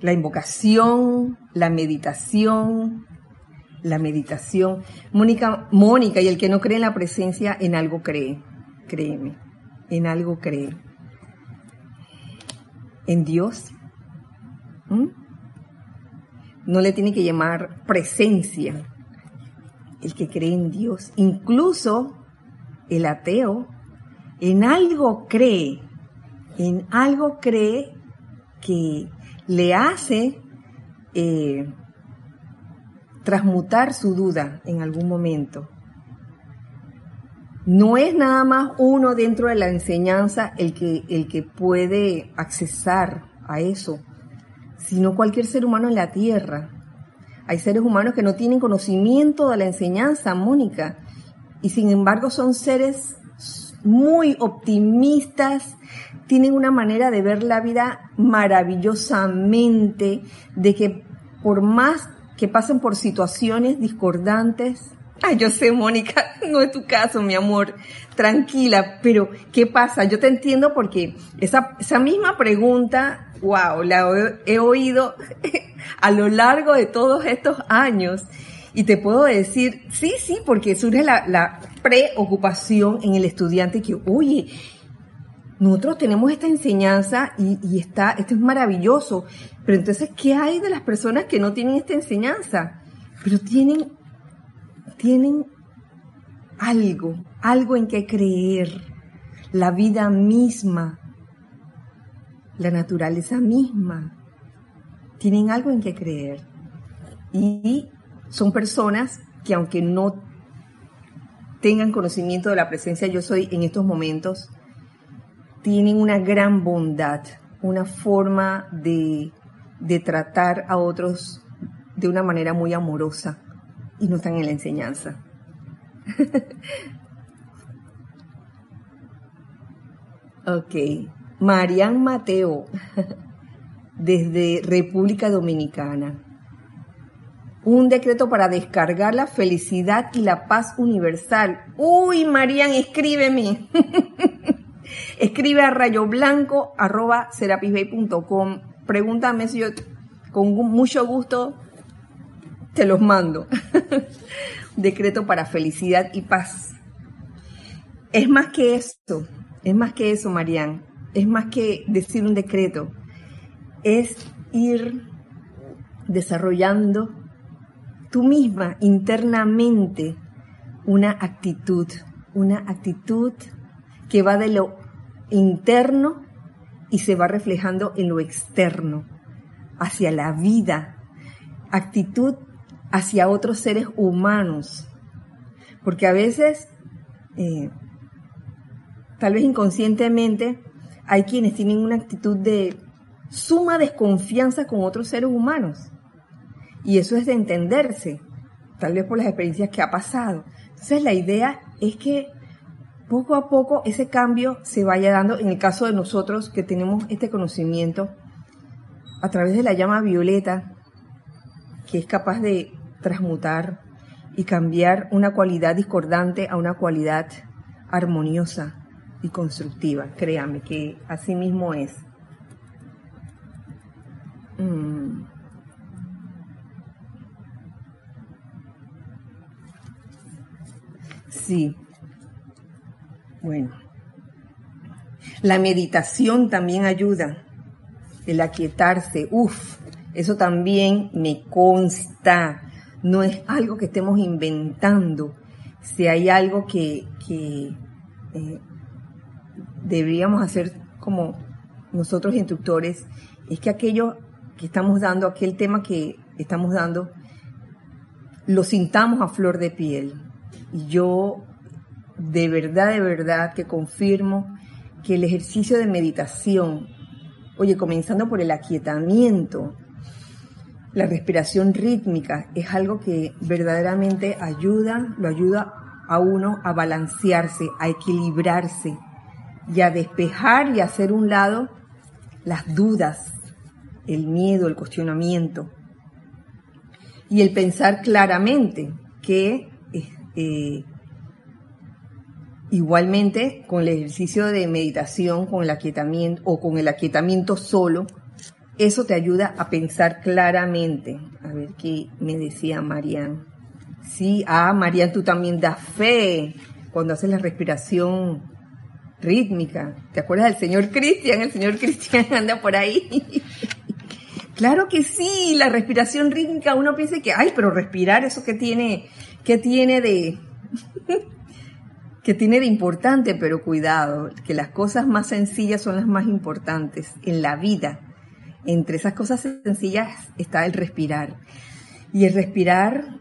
Speaker 1: La invocación, la meditación, la meditación. Mónica, Mónica, y el que no cree en la presencia, en algo cree. Créeme, en algo cree. En Dios. No le tiene que llamar presencia. El que cree en Dios. Incluso el ateo en algo cree. En algo cree que le hace eh, transmutar su duda en algún momento. No es nada más uno dentro de la enseñanza el que, el que puede accesar a eso, sino cualquier ser humano en la tierra. Hay seres humanos que no tienen conocimiento de la enseñanza, Mónica, y sin embargo son seres muy optimistas, tienen una manera de ver la vida maravillosamente, de que por más que pasen por situaciones discordantes. Ay, yo sé, Mónica, no es tu caso, mi amor. Tranquila, pero ¿qué pasa? Yo te entiendo porque esa, esa misma pregunta, wow, la he, oído a lo largo de todos estos años. Y te puedo decir, sí, sí, porque surge la, la preocupación en el estudiante que, oye, nosotros tenemos esta enseñanza y, y, está, esto es maravilloso, pero entonces, ¿qué hay de las personas que no tienen esta enseñanza? Pero tienen, tienen algo, algo en que creer, la vida misma, la naturaleza misma, tienen algo en que creer. Y son personas que aunque no tengan conocimiento de la presencia yo soy en estos momentos, tienen una gran bondad, una forma de, de tratar a otros de una manera muy amorosa y no están en la enseñanza. ok, Marian Mateo, desde República Dominicana. Un decreto para descargar la felicidad y la paz universal. Uy, Marian, escríbeme. Escribe a rayoblanco.com. Pregúntame si yo con mucho gusto te los mando. Decreto para felicidad y paz. Es más que eso, es más que eso, Marian. Es más que decir un decreto. Es ir desarrollando tú misma internamente una actitud, una actitud que va de lo interno y se va reflejando en lo externo, hacia la vida, actitud hacia otros seres humanos. Porque a veces, eh, tal vez inconscientemente, hay quienes tienen una actitud de suma desconfianza con otros seres humanos. Y eso es de entenderse, tal vez por las experiencias que ha pasado. Entonces la idea es que poco a poco ese cambio se vaya dando en el caso de nosotros que tenemos este conocimiento a través de la llama violeta que es capaz de transmutar y cambiar una cualidad discordante a una cualidad armoniosa y constructiva. Créame que así mismo es. Mm. Sí, bueno, la meditación también ayuda, el aquietarse, uff, eso también me consta, no es algo que estemos inventando, si hay algo que, que eh, deberíamos hacer como nosotros instructores, es que aquello que estamos dando, aquel tema que estamos dando, lo sintamos a flor de piel. Y yo de verdad, de verdad que confirmo que el ejercicio de meditación, oye, comenzando por el aquietamiento, la respiración rítmica, es algo que verdaderamente ayuda, lo ayuda a uno a balancearse, a equilibrarse y a despejar y hacer un lado las dudas, el miedo, el cuestionamiento. Y el pensar claramente que eh, igualmente con el ejercicio de meditación, con el aquietamiento o con el aquietamiento solo, eso te ayuda a pensar claramente. A ver qué me decía Marian. Sí, ah, Marian, tú también das fe cuando haces la respiración rítmica. ¿Te acuerdas del señor Cristian? El señor Cristian anda por ahí. claro que sí, la respiración rítmica, uno piensa que, ay, pero respirar, eso que tiene, que tiene de, que tiene de importante, pero cuidado, que las cosas más sencillas son las más importantes en la vida. Entre esas cosas sencillas está el respirar. Y el respirar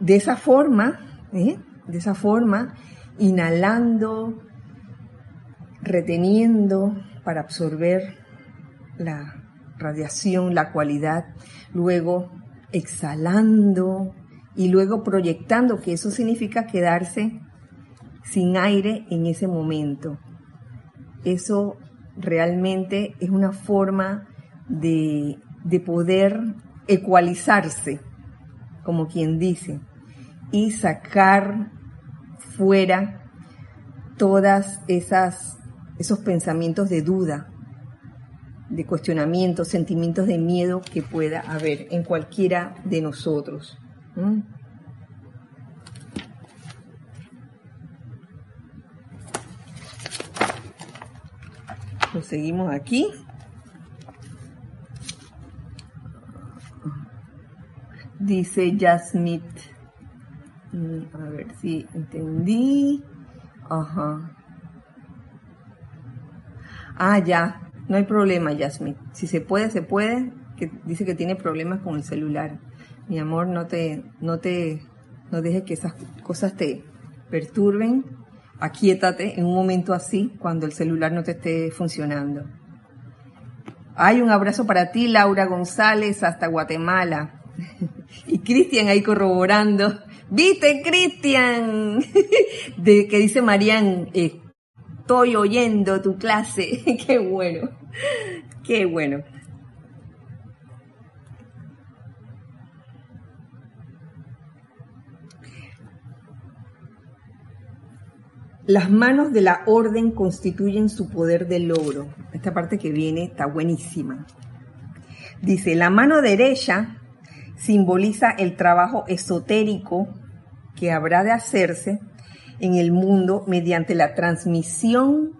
Speaker 1: de esa forma, ¿eh? de esa forma, inhalando, reteniendo para absorber la radiación, la cualidad, luego exhalando y luego proyectando, que eso significa quedarse sin aire en ese momento. Eso realmente es una forma de, de poder ecualizarse, como quien dice, y sacar fuera todas esas esos pensamientos de duda, de cuestionamiento, sentimientos de miedo que pueda haber en cualquiera de nosotros. Lo seguimos aquí. Dice Jasmine. Mm, a ver si entendí. Ajá. Ah, ya, no hay problema, Yasmin. Si se puede, se puede. Que dice que tiene problemas con el celular. Mi amor, no te, no te, no dejes que esas cosas te perturben. Aquíétate en un momento así, cuando el celular no te esté funcionando. Hay un abrazo para ti, Laura González, hasta Guatemala. Y Cristian ahí corroborando. ¿Viste, Cristian? De que dice Marian, eh, estoy oyendo tu clase. qué bueno, qué bueno. Las manos de la orden constituyen su poder de logro. Esta parte que viene está buenísima. Dice, la mano derecha simboliza el trabajo esotérico que habrá de hacerse en el mundo mediante la transmisión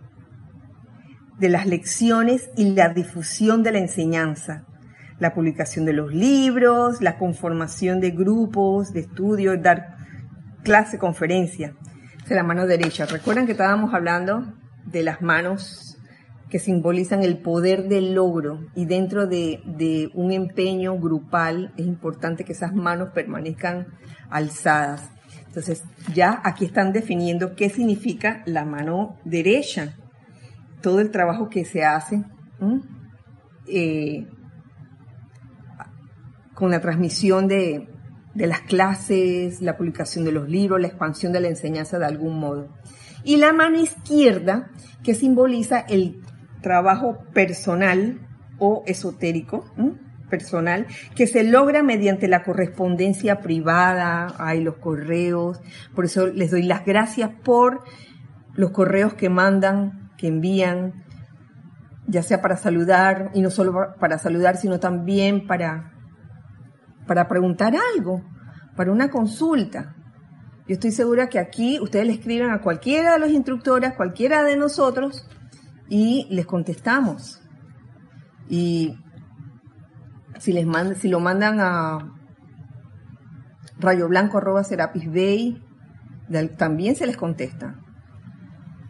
Speaker 1: de las lecciones y la difusión de la enseñanza, la publicación de los libros, la conformación de grupos de estudio, dar clase, conferencia. Es la mano derecha. Recuerden que estábamos hablando de las manos que simbolizan el poder del logro y dentro de, un empeño grupal es importante que esas manos permanezcan alzadas. Entonces, ya aquí están definiendo qué significa la mano derecha, todo el trabajo que se hace eh, con la transmisión de las clases, la publicación de los libros, la expansión de la enseñanza de algún modo. Y la mano izquierda, que simboliza el trabajo personal o esotérico, personal que se logra mediante la correspondencia privada, hay los correos, por eso les doy las gracias por los correos que mandan, que envían, ya sea para saludar, y no solo para saludar, sino también para, para preguntar algo, para una consulta. Yo estoy segura que aquí ustedes le escriben a cualquiera de los instructores, cualquiera de nosotros, y les contestamos. Y si, les si lo mandan a rayo blanco arroba serapis bay, también se les contesta.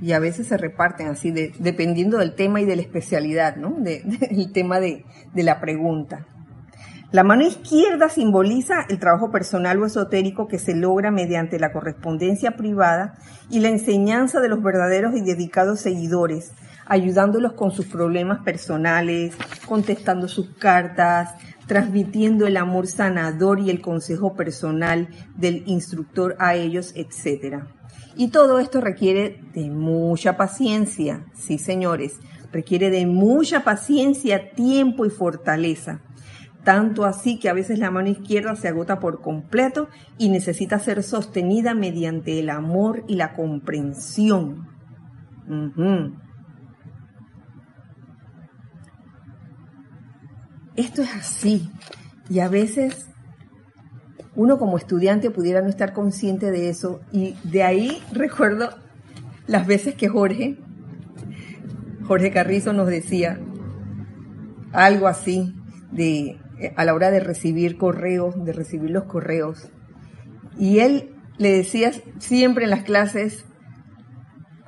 Speaker 1: Y a veces se reparten así, dependiendo del tema y de la especialidad, ¿no? del tema de, de la pregunta. La mano izquierda simboliza el trabajo personal o esotérico que se logra mediante la correspondencia privada y la enseñanza de los verdaderos y dedicados seguidores, ayudándolos con sus problemas personales, contestando sus cartas, transmitiendo el amor sanador y el consejo personal del instructor a ellos, etc. Y todo esto requiere de mucha paciencia, sí señores, requiere de mucha paciencia, tiempo y fortaleza. tanto así que a veces la mano izquierda se agota por completo y necesita ser sostenida mediante el amor y la comprensión. Esto es así. Y a veces uno como estudiante pudiera no estar consciente de eso. Y de ahí recuerdo las veces que Jorge, Jorge Carrizo nos decía algo así de a la hora de recibir correos, de recibir los correos. Y él le decía siempre en las clases,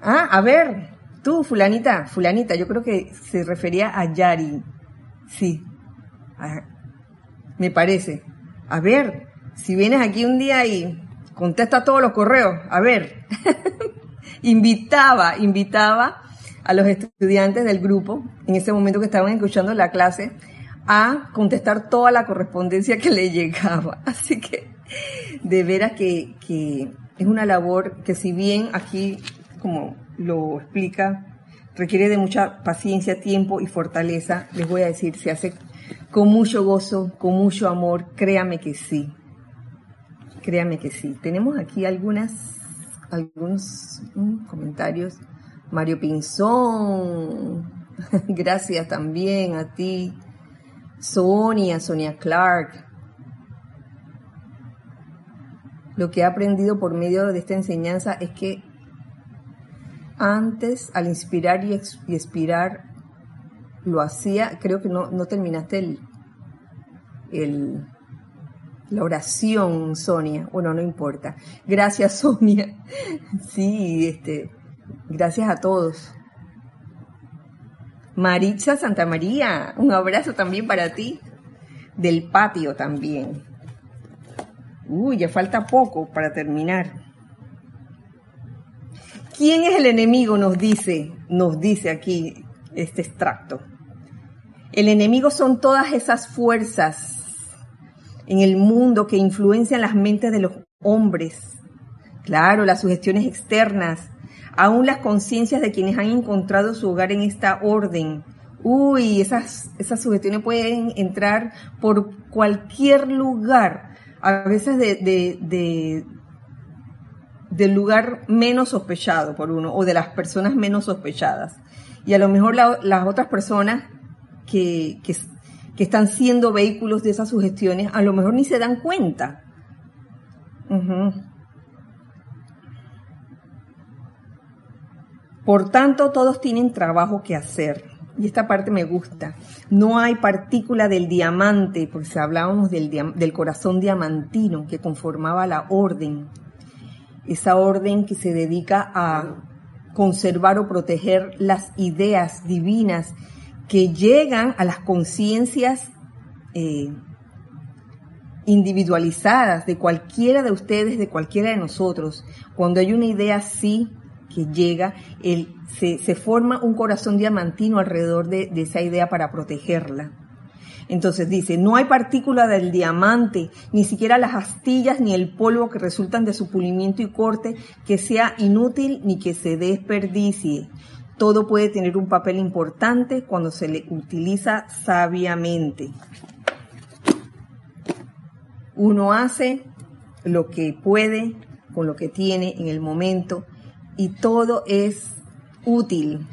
Speaker 1: ah, a ver, tú, fulanita, fulanita, yo creo que se refería a Yari, sí, me parece. A ver, si vienes aquí un día y contesta todos los correos, a ver, invitaba, invitaba a los estudiantes del grupo, en ese momento que estaban escuchando la clase, a contestar toda la correspondencia que le llegaba. Así que, de veras que, que es una labor que si bien aquí, como lo explica, requiere de mucha paciencia, tiempo y fortaleza, les voy a decir, se hace con mucho gozo, con mucho amor, créame que sí. Créame que sí. Tenemos aquí algunas, algunos mm, comentarios. Mario Pinzón, gracias también a ti. Sonia, Sonia Clark. Lo que he aprendido por medio de esta enseñanza es que antes, al inspirar y, expirar, lo hacía, creo que no, no terminaste el, el, la oración, Sonia. Bueno, no importa. Gracias, Sonia. Sí, este, gracias a todos. Maritza Santa María, un abrazo también para ti. Del patio también. Uy, ya falta poco para terminar. ¿Quién es el enemigo? Nos dice, nos dice aquí este extracto. El enemigo son todas esas fuerzas en el mundo que influencian las mentes de los hombres. Claro, las sugestiones externas, aún las conciencias de quienes han encontrado su hogar en esta orden. Uy, esas, esas sugestiones pueden entrar por cualquier lugar, a veces de, de, del lugar menos sospechado por uno o de las personas menos sospechadas. Y a lo mejor las otras personas que, que, están siendo vehículos de esas sugestiones, a lo mejor ni se dan cuenta. Por tanto, todos tienen trabajo que hacer. Y esta parte me gusta. No hay partícula del diamante, porque hablábamos del, del corazón diamantino que conformaba la orden. Esa orden que se dedica a conservar o proteger las ideas divinas que llegan a las conciencias eh, individualizadas de cualquiera de ustedes, de cualquiera de nosotros. Cuando hay una idea así que llega, se, forma un corazón diamantino alrededor de, de esa idea para protegerla. Entonces dice, no hay partícula del diamante, ni siquiera las astillas ni el polvo que resultan de su pulimiento y corte, que sea inútil ni que se desperdicie. Todo puede tener un papel importante cuando se le utiliza sabiamente. Uno hace lo que puede con lo que tiene en el momento y todo es útil,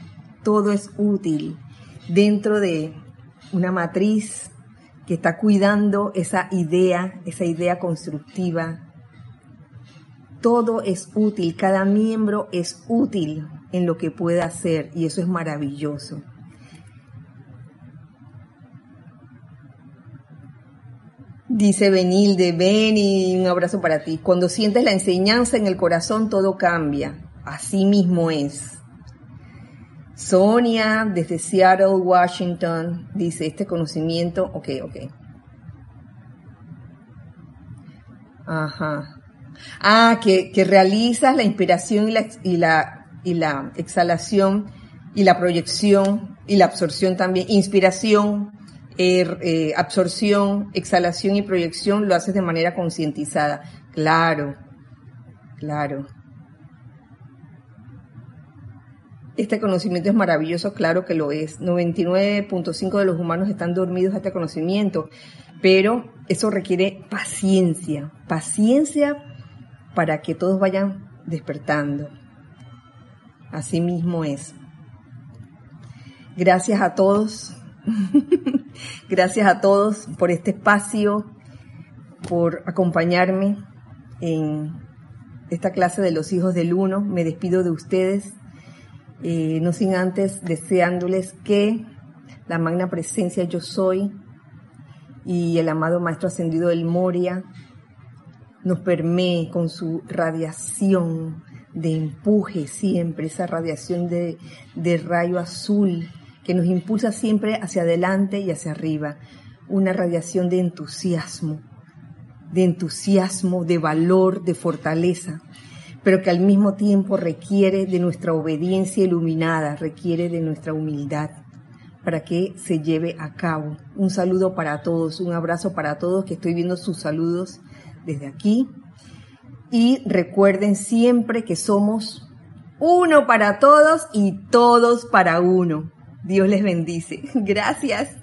Speaker 1: todo es útil dentro de una matriz que está cuidando esa idea, esa idea constructiva. Todo es útil, cada miembro es útil en lo que puede hacer y eso es maravilloso. Dice Benilde, ven y un abrazo para ti. Cuando sientes la enseñanza en el corazón, todo cambia. Así mismo es. Sonia, desde Seattle, Washington, dice, este conocimiento, ok, ok. Ajá. Ah, que, que realizas la inspiración y la y la exhalación y la proyección y la absorción también, inspiración, er, eh, absorción, exhalación y proyección lo haces de manera concientizada. Claro, claro. este conocimiento es maravilloso, claro que lo es. 99.5 de los humanos están dormidos a este conocimiento, pero eso requiere paciencia, paciencia para que todos vayan despertando. Así mismo es. Gracias a todos, gracias a todos por este espacio, por acompañarme en esta clase de los hijos del uno. Me despido de ustedes, eh, no sin antes deseándoles que la magna presencia yo soy y el amado Maestro Ascendido del Moria nos permee con su radiación de empuje siempre, esa radiación de, de rayo azul que nos impulsa siempre hacia adelante y hacia arriba, una radiación de entusiasmo, de entusiasmo, de valor, de fortaleza, pero que al mismo tiempo requiere de nuestra obediencia iluminada, requiere de nuestra humildad para que se lleve a cabo. Un saludo para todos, un abrazo para todos, que estoy viendo sus saludos desde aquí. Y recuerden siempre que somos uno para todos y todos para uno. Dios les bendice. Gracias.